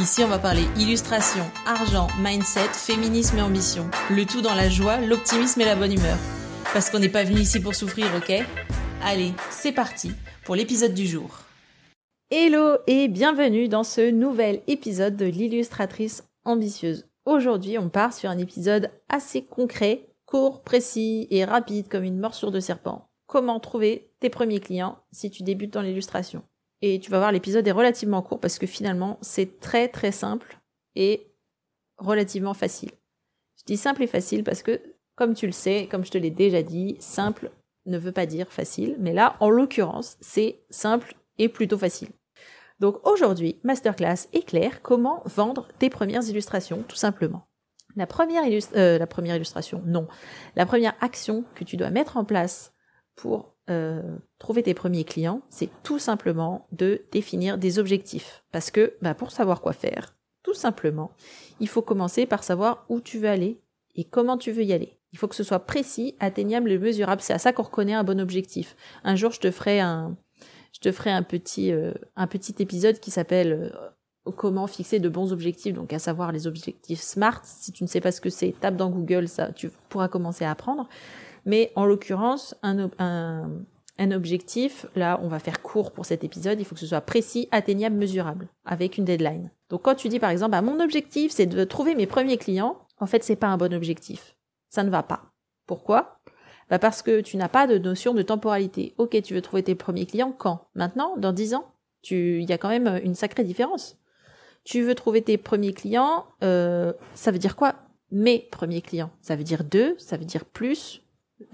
Ici, on va parler illustration, argent, mindset, féminisme et ambition. Le tout dans la joie, l'optimisme et la bonne humeur. Parce qu'on n'est pas venu ici pour souffrir, ok? Allez, c'est parti pour l'épisode du jour. Hello et bienvenue dans ce nouvel épisode de l'illustratrice ambitieuse. Aujourd'hui, on part sur un épisode assez concret, court, précis et rapide comme une morsure de serpent. Comment trouver tes premiers clients si tu débutes dans l'illustration? Et tu vas voir, l'épisode est relativement court parce que finalement, c'est très très simple et relativement facile. Je dis simple et facile parce que, comme tu le sais, comme je te l'ai déjà dit, simple ne veut pas dire facile. Mais là, en l'occurrence, c'est simple et plutôt facile. Donc aujourd'hui, masterclass éclair comment vendre tes premières illustrations, tout simplement? La première, euh, la première illustration, non. La première action que tu dois mettre en place pour euh, trouver tes premiers clients, c'est tout simplement de définir des objectifs. Parce que bah, pour savoir quoi faire, tout simplement, il faut commencer par savoir où tu veux aller et comment tu veux y aller. Il faut que ce soit précis, atteignable et mesurable. C'est à ça qu'on reconnaît un bon objectif. Un jour, je te ferai un, petit, euh, un petit épisode qui s'appelle euh, comment fixer de bons objectifs, donc à savoir les objectifs SMART. Si tu ne sais pas ce que c'est, tape dans Google, ça, tu pourras commencer à apprendre. Mais en l'occurrence, un, un, objectif, là, on va faire court pour cet épisode, il faut que ce soit précis, atteignable, mesurable, avec une deadline. Donc quand tu dis par exemple, bah, mon objectif, c'est de trouver mes premiers clients, en fait, c'est pas un bon objectif. Ça ne va pas. Pourquoi? Bah Parce que tu n'as pas de notion de temporalité. Ok, tu veux trouver tes premiers clients quand? Maintenant? Dans 10 ans? Il y a quand même une sacrée différence. Tu veux trouver tes premiers clients, euh, ça veut dire quoi? Mes premiers clients. Ça veut dire deux, ça veut dire plus,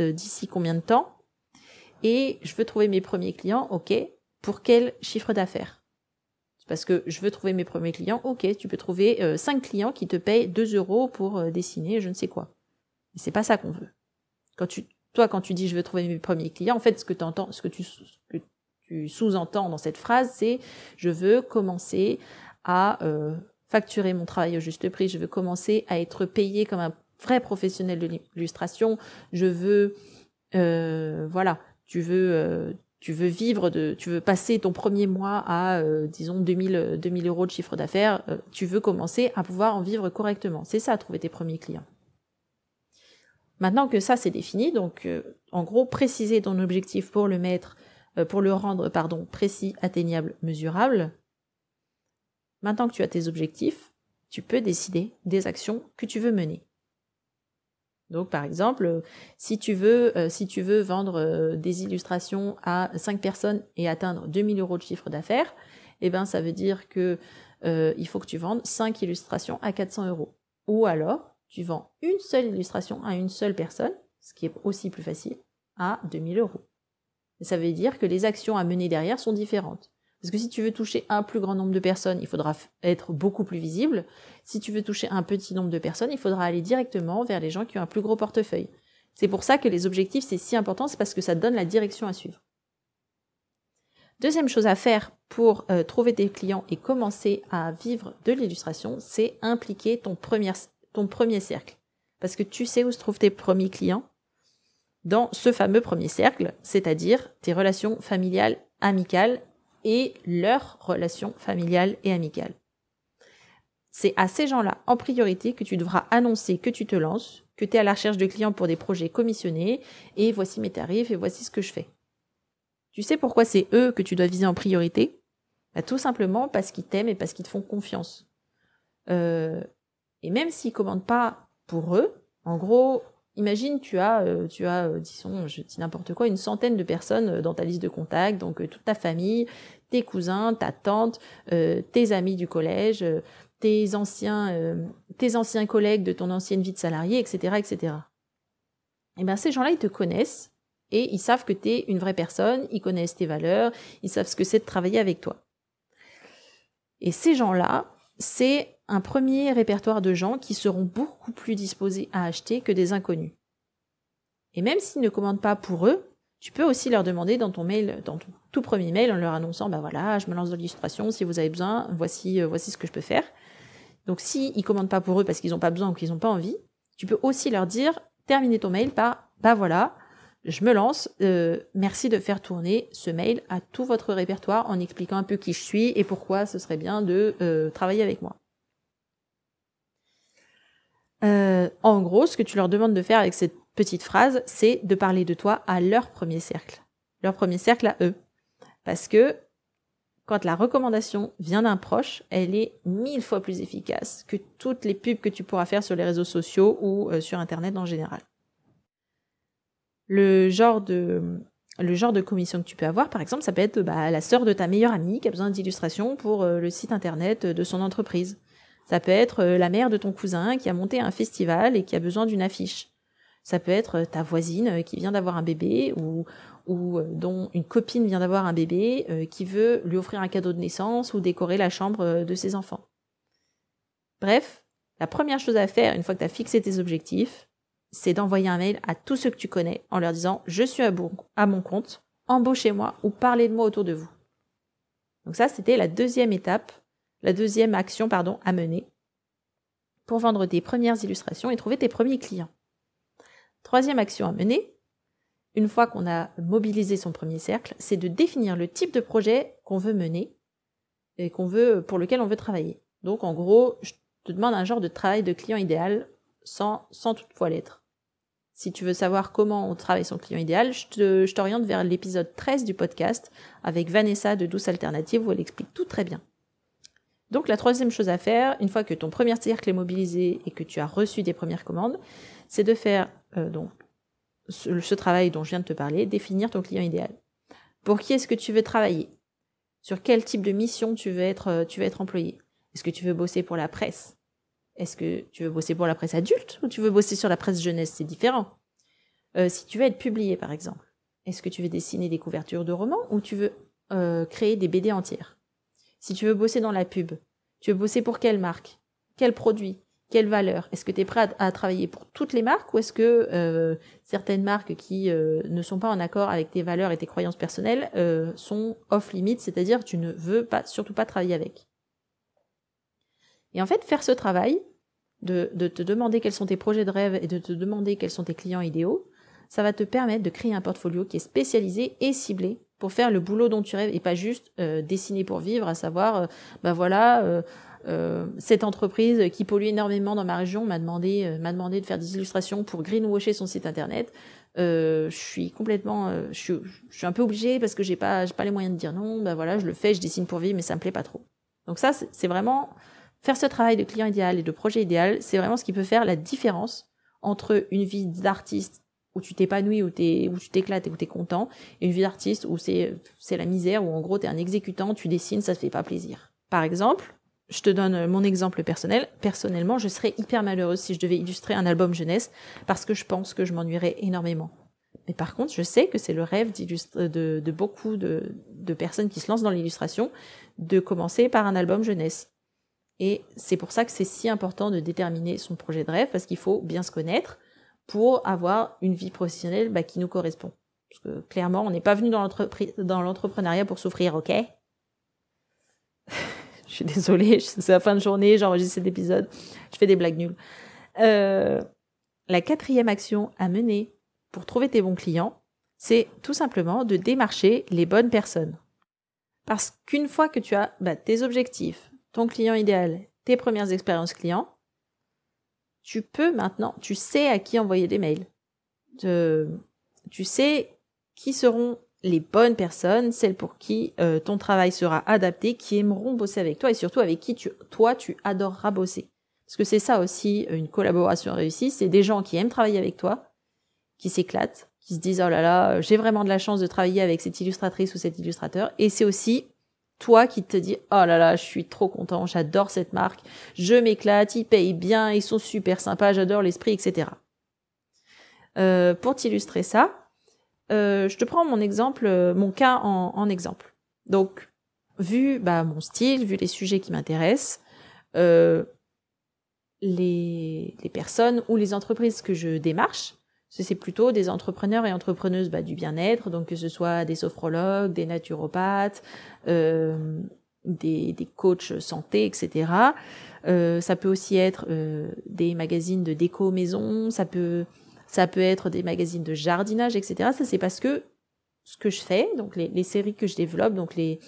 euh, d'ici combien de temps. Et je veux trouver mes premiers clients, ok, pour quel chiffre d'affaires? Parce que je veux trouver mes premiers clients, ok, tu peux trouver euh, 5 clients qui te payent 2 euros pour euh, dessiner je ne sais quoi. Mais c'est pas ça qu'on veut. Quand tu, toi, quand tu dis je veux trouver mes premiers clients, en fait, ce que, entends, ce que tu, sous-entends dans cette phrase, c'est je veux commencer à euh, facturer mon travail au juste prix, je veux commencer à être payé comme un vrai professionnel de l'illustration. Je veux, euh, voilà, tu veux, euh, tu veux vivre de, tu veux passer ton premier mois à, euh, disons, 2000, 2000 euros de chiffre d'affaires. tu veux commencer à pouvoir en vivre correctement. C'est ça, trouver tes premiers clients. Maintenant que ça c'est défini, donc en gros préciser ton objectif pour le mettre, pour le rendre pardon précis, atteignable, mesurable. Maintenant que tu as tes objectifs, tu peux décider des actions que tu veux mener. Donc par exemple, si tu veux, euh, si tu veux vendre euh, des illustrations à 5 personnes et atteindre 2000 euros de chiffre d'affaires, eh ben ça veut dire que euh, il faut que tu vendes 5 illustrations à 400 euros. Ou alors, tu vends une seule illustration à une seule personne, ce qui est aussi plus facile, à 2000 euros. Ça veut dire que les actions à mener derrière sont différentes. Parce que si tu veux toucher un plus grand nombre de personnes, il faudra être beaucoup plus visible. Si tu veux toucher un petit nombre de personnes, il faudra aller directement vers les gens qui ont un plus gros portefeuille. C'est pour ça que les objectifs, c'est si important, c'est parce que ça donne la direction à suivre. Deuxième chose à faire pour euh, trouver tes clients et commencer à vivre de l'illustration, c'est impliquer ton premier, ton premier cercle. Parce que tu sais où se trouvent tes premiers clients dans ce fameux premier cercle, c'est-à-dire tes relations familiales, amicales et leur relation familiale et amicale. C'est à ces gens-là, en priorité, que tu devras annoncer que tu te lances, que tu es à la recherche de clients pour des projets commissionnés, et voici mes tarifs, et voici ce que je fais. Tu sais pourquoi c'est eux que tu dois viser en priorité? Bah, Tout simplement parce qu'ils t'aiment et parce qu'ils te font confiance. Euh, et même s'ils commandent pas pour eux, en gros, imagine tu as, euh, tu as, euh, disons, je dis n'importe quoi, une centaine de personnes dans ta liste de contacts, donc toute ta famille, tes cousins, ta tante, euh, tes amis du collège, euh, tes anciens, euh, tes anciens collègues de ton ancienne vie de salarié, etc., etc. Et eh bien ces gens-là, ils te connaissent et ils savent que tu es une vraie personne, ils connaissent tes valeurs, ils savent ce que c'est de travailler avec toi. Et ces gens-là, c'est un premier répertoire de gens qui seront beaucoup plus disposés à acheter que des inconnus. Et même s'ils ne commandent pas pour eux, tu peux aussi leur demander dans ton mail, dans ton tout premier mail, en leur annonçant, bah voilà, je me lance dans l'illustration, si vous avez besoin, voici, euh, ce que je peux faire. Donc si ils commandent pas pour eux parce qu'ils n'ont pas besoin ou qu'ils n'ont pas envie, tu peux aussi leur dire, terminer ton mail par, bah voilà, je me lance, euh, merci de faire tourner ce mail à tout votre répertoire en expliquant un peu qui je suis et pourquoi ce serait bien de euh, travailler avec moi. En gros, ce que tu leur demandes de faire avec cette petite phrase, c'est de parler de toi à leur premier cercle. Leur premier cercle à eux. Parce que quand la recommandation vient d'un proche, elle est mille fois plus efficace que toutes les pubs que tu pourras faire sur les réseaux sociaux ou euh, sur Internet en général. Le genre de, le genre de commission que tu peux avoir, par exemple, ça peut être bah, la sœur de ta meilleure amie qui a besoin d'illustrations pour euh, le site Internet de son entreprise. Ça peut être euh, la mère de ton cousin qui a monté un festival et qui a besoin d'une affiche. Ça peut être euh, ta voisine euh, qui vient d'avoir un bébé ou, ou dont une copine vient d'avoir un bébé qui veut lui offrir un cadeau de naissance ou décorer la chambre de ses enfants. Bref, la première chose à faire une fois que tu as fixé tes objectifs, c'est d'envoyer un mail à tous ceux que tu connais en leur disant je suis à mon compte, embauchez-moi ou parlez de moi autour de vous. Donc ça, c'était la deuxième étape, la deuxième action à mener pour vendre tes premières illustrations et trouver tes premiers clients. Troisième action à mener, une fois qu'on a mobilisé son premier cercle, c'est de définir le type de projet qu'on veut mener et qu'on veut, pour lequel on veut travailler. Donc, en gros, je te demande un genre de travail de client idéal sans toutefois l'être. Si tu veux savoir comment on travaille son client idéal, je t'oriente vers l'épisode 13 du podcast avec Vanessa de Douce Alternative où elle explique tout très bien. Donc la troisième chose à faire, une fois que ton premier cercle est mobilisé et que tu as reçu des premières commandes, c'est de faire euh, ce, travail dont je viens de te parler, définir ton client idéal. Pour qui est-ce que tu veux travailler? Sur quel type de mission tu veux être, euh, tu veux être employé? Est-ce que tu veux bosser pour la presse? Est-ce que tu veux bosser pour la presse adulte ou tu veux bosser sur la presse jeunesse? C'est différent. Euh, si tu veux être publié, par exemple, est-ce que tu veux dessiner des couvertures de romans ou tu veux créer des BD entières? Si tu veux bosser dans la pub, tu veux bosser pour quelle marque? Quel produit? Quelle valeur? Est-ce que tu es prêt à, travailler pour toutes les marques ou est-ce que euh, certaines marques qui euh, ne sont pas en accord avec tes valeurs et tes croyances personnelles euh, sont off limit, c'est-à-dire tu ne veux pas surtout pas travailler avec? Et en fait, faire ce travail, de te demander quels sont tes projets de rêve et de te demander quels sont tes clients idéaux, ça va te permettre de créer un portfolio qui est spécialisé et ciblé pour faire le boulot dont tu rêves et pas juste dessiner pour vivre, à savoir, ben voilà, euh, cette entreprise qui pollue énormément dans ma région m'a demandé, euh, m'a demandé de faire des illustrations pour greenwasher son site internet. Euh, je suis complètement, euh, je, suis, je, suis, un peu obligée parce que j'ai pas, j'ai pas les moyens de dire non. Ben voilà, je le fais, je dessine pour vivre, mais ça me plaît pas trop. Donc ça, c'est vraiment faire ce travail de client idéal et de projet idéal. C'est vraiment ce qui peut faire la différence entre une vie d'artiste où tu t'épanouis, où, tu t'éclates et où tu es content, et une vie d'artiste où c'est, c'est la misère, où en gros tu es un exécutant, tu dessines, ça te fait pas plaisir. Par exemple, je te donne mon exemple personnel. Personnellement, je serais hyper malheureuse si je devais illustrer un album jeunesse parce que je pense que je m'ennuierais énormément. Mais par contre, je sais que c'est le rêve de, de, beaucoup de, de personnes qui se lancent dans l'illustration de commencer par un album jeunesse. Et c'est pour ça que c'est si important de déterminer son projet de rêve parce qu'il faut bien se connaître pour avoir une vie professionnelle bah, qui nous correspond. Parce que clairement, on n'est pas venu dans l'entrepreneuriat pour souffrir, ok? Je suis désolée, c'est la fin de journée, j'enregistre cet épisode, je fais des blagues nulles. Euh, la quatrième action à mener pour trouver tes bons clients, c'est tout simplement de démarcher les bonnes personnes. Parce qu'une fois que tu as bah, tes objectifs, ton client idéal, tes premières expériences clients, tu peux maintenant, tu sais à qui envoyer des mails. tu sais qui seront les bonnes personnes, celles pour qui euh, ton travail sera adapté, qui aimeront bosser avec toi et surtout avec qui toi tu adoreras bosser. Parce que c'est ça aussi une collaboration réussie, c'est des gens qui aiment travailler avec toi, qui s'éclatent, qui se disent oh là là, j'ai vraiment de la chance de travailler avec cette illustratrice ou cet illustrateur. Et c'est aussi toi qui te dis oh là là, je suis trop content, j'adore cette marque, je m'éclate, ils payent bien, ils sont super sympas, j'adore l'esprit, etc. Euh, pour t'illustrer ça, euh, je te prends mon exemple, euh, mon cas en, exemple. Donc, vu bah, mon style, vu les sujets qui m'intéressent, les personnes ou les entreprises que je démarche, c'est plutôt des entrepreneurs et entrepreneuses bah, du bien-être, donc que ce soit des sophrologues, des naturopathes, euh, des, des coachs santé, etc. Euh, ça peut aussi être euh, des magazines de déco maison, ça peut ça peut être des magazines de jardinage, etc. Ça c'est parce que ce que je fais, donc les, les séries que je développe, donc les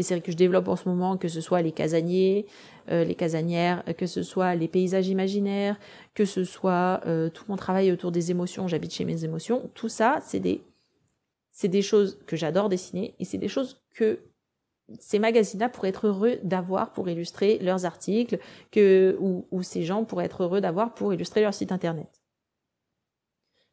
les séries que je développe en ce moment, que ce soit les casaniers, euh, les casanières, que ce soit les paysages imaginaires, que ce soit euh, tout mon travail autour des émotions, j'habite chez mes émotions, tout ça, c'est des, c'est des choses que j'adore dessiner et c'est des choses que ces magazines-là pourraient être heureux d'avoir pour illustrer leurs articles, que, ou, ces gens pourraient être heureux d'avoir pour illustrer leur site internet.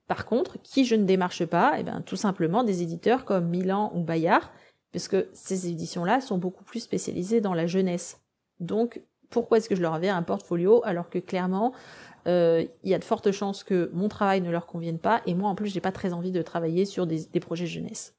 Par contre, qui je ne démarche pas, eh bien, tout simplement des éditeurs comme Milan ou Bayard, puisque ces éditions-là sont beaucoup plus spécialisées dans la jeunesse. Donc, pourquoi est-ce que je leur avais un portfolio alors que clairement, euh, il y a de fortes chances que mon travail ne leur convienne pas et moi en plus j'ai pas très envie de travailler sur des, des projets jeunesse.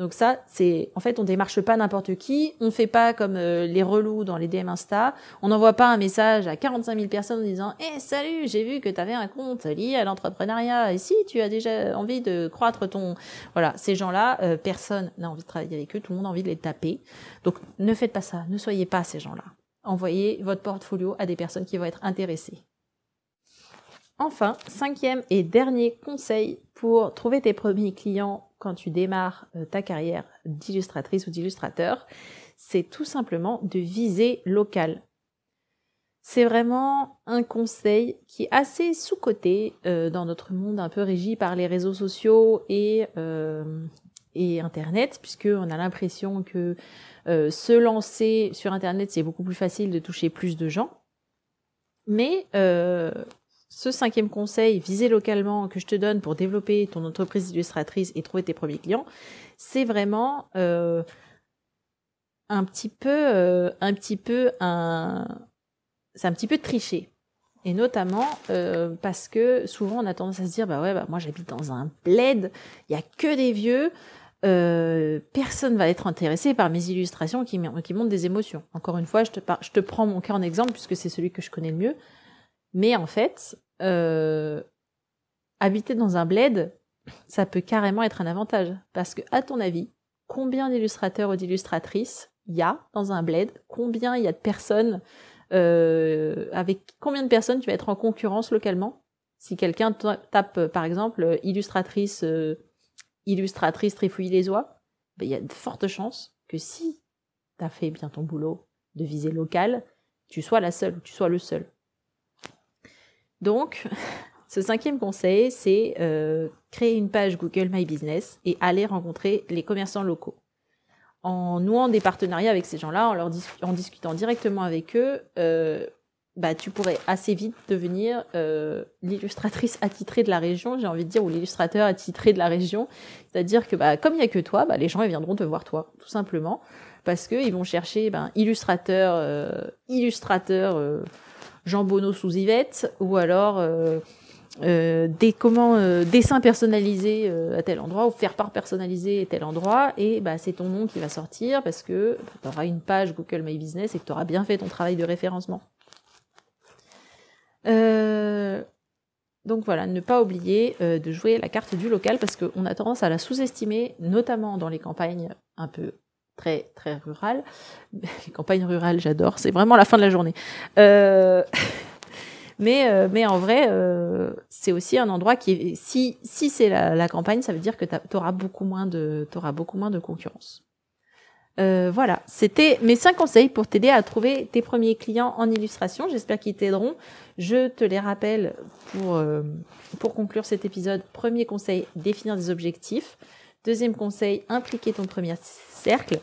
Donc ça, c'est en fait on démarche pas n'importe qui, on fait pas comme euh, les relous dans les DM Insta, on n'envoie pas un message à 45 000 personnes en disant "Eh salut, j'ai vu que tu avais un compte lié à l'entrepreneuriat et si tu as déjà envie de croître ton voilà, ces gens-là, euh, personne n'a envie de travailler avec eux, tout le monde a envie de les taper. Donc ne faites pas ça, ne soyez pas ces gens-là. Envoyez votre portfolio à des personnes qui vont être intéressées. Enfin, cinquième et dernier conseil pour trouver tes premiers clients quand tu démarres euh, ta carrière d'illustratrice ou d'illustrateur, c'est tout simplement de viser local. C'est vraiment un conseil qui est assez sous-coté euh, dans notre monde un peu régi par les réseaux sociaux et, euh, et Internet, puisqu'on a l'impression que euh, se lancer sur Internet, c'est beaucoup plus facile de toucher plus de gens. Mais ce cinquième conseil, viser localement, que je te donne pour développer ton entreprise illustratrice et trouver tes premiers clients, c'est vraiment euh, un petit peu, euh, un petit peu un, un petit peu tricher. Et notamment euh, parce que souvent on a tendance à se dire bah ouais bah moi j'habite dans un bled, il y a que des vieux, euh, personne va être intéressé par mes illustrations qui, montrent des émotions. Encore une fois, je je te prends mon cas en exemple puisque c'est celui que je connais le mieux. Mais en fait, euh, habiter dans un bled, ça peut carrément être un avantage. Parce que, à ton avis, combien d'illustrateurs ou d'illustratrices il y a dans un bled? Combien il y a de personnes euh, Avec combien de personnes tu vas être en concurrence localement? Si quelqu'un tape, par exemple, illustratrice, euh, illustratrice trifouille les oies, ben, il y a de fortes chances que si tu as fait bien ton boulot de visée locale, tu sois la seule ou tu sois le seul. Donc, ce cinquième conseil, c'est euh, créer une page Google My Business et aller rencontrer les commerçants locaux. En nouant des partenariats avec ces gens-là, en, discutant directement avec eux, euh, bah, tu pourrais assez vite devenir euh, l'illustratrice attitrée de la région, j'ai envie de dire, ou l'illustrateur attitré de la région. C'est-à-dire que bah, comme il n'y a que toi, bah, les gens viendront te voir toi, tout simplement, parce qu'ils vont chercher ben, illustrateur, euh, illustrateur Jean Bonneau sous Yvette, ou alors euh, euh, des comment euh, dessins personnalisés à tel endroit ou faire part personnalisé à tel endroit et bah c'est ton nom qui va sortir parce que tu auras une page Google My Business et que tu auras bien fait ton travail de référencement. Donc voilà, ne pas oublier de jouer la carte du local parce qu'on a tendance à la sous-estimer, notamment dans les campagnes un peu très très rurales. Les campagnes rurales, j'adore, c'est vraiment la fin de la journée. Euh... Mais, euh, mais en vrai, euh, c'est aussi un endroit qui, si, si c'est la, campagne, ça veut dire que tu auras beaucoup moins de, beaucoup moins de concurrence. Voilà, c'était mes cinq conseils pour t'aider à trouver tes premiers clients en illustration. J'espère qu'ils t'aideront. Je te les rappelle pour, pour conclure cet épisode. Premier conseil, définir des objectifs. Deuxième conseil, impliquer ton premier cercle.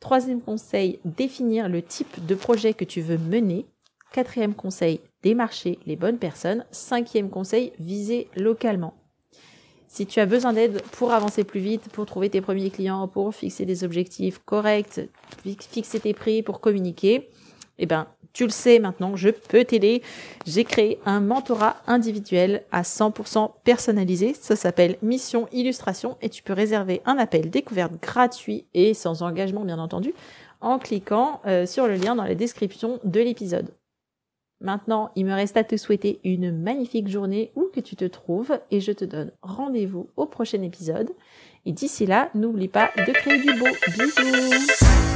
Troisième conseil, définir le type de projet que tu veux mener. Quatrième conseil, démarcher les bonnes personnes. Cinquième conseil, viser localement. Si tu as besoin d'aide pour avancer plus vite, pour trouver tes premiers clients, pour fixer des objectifs corrects, fixer tes prix, pour communiquer, eh ben, tu le sais maintenant, je peux t'aider. J'ai créé un mentorat individuel à 100% personnalisé. Ça s'appelle Mission Illustration et tu peux réserver un appel découverte gratuit et sans engagement, bien entendu, en cliquant euh, sur le lien dans la description de l'épisode. Maintenant, il me reste à te souhaiter une magnifique journée où que tu te trouves et je te donne rendez-vous au prochain épisode. Et d'ici là, n'oublie pas de créer du beau. Bisous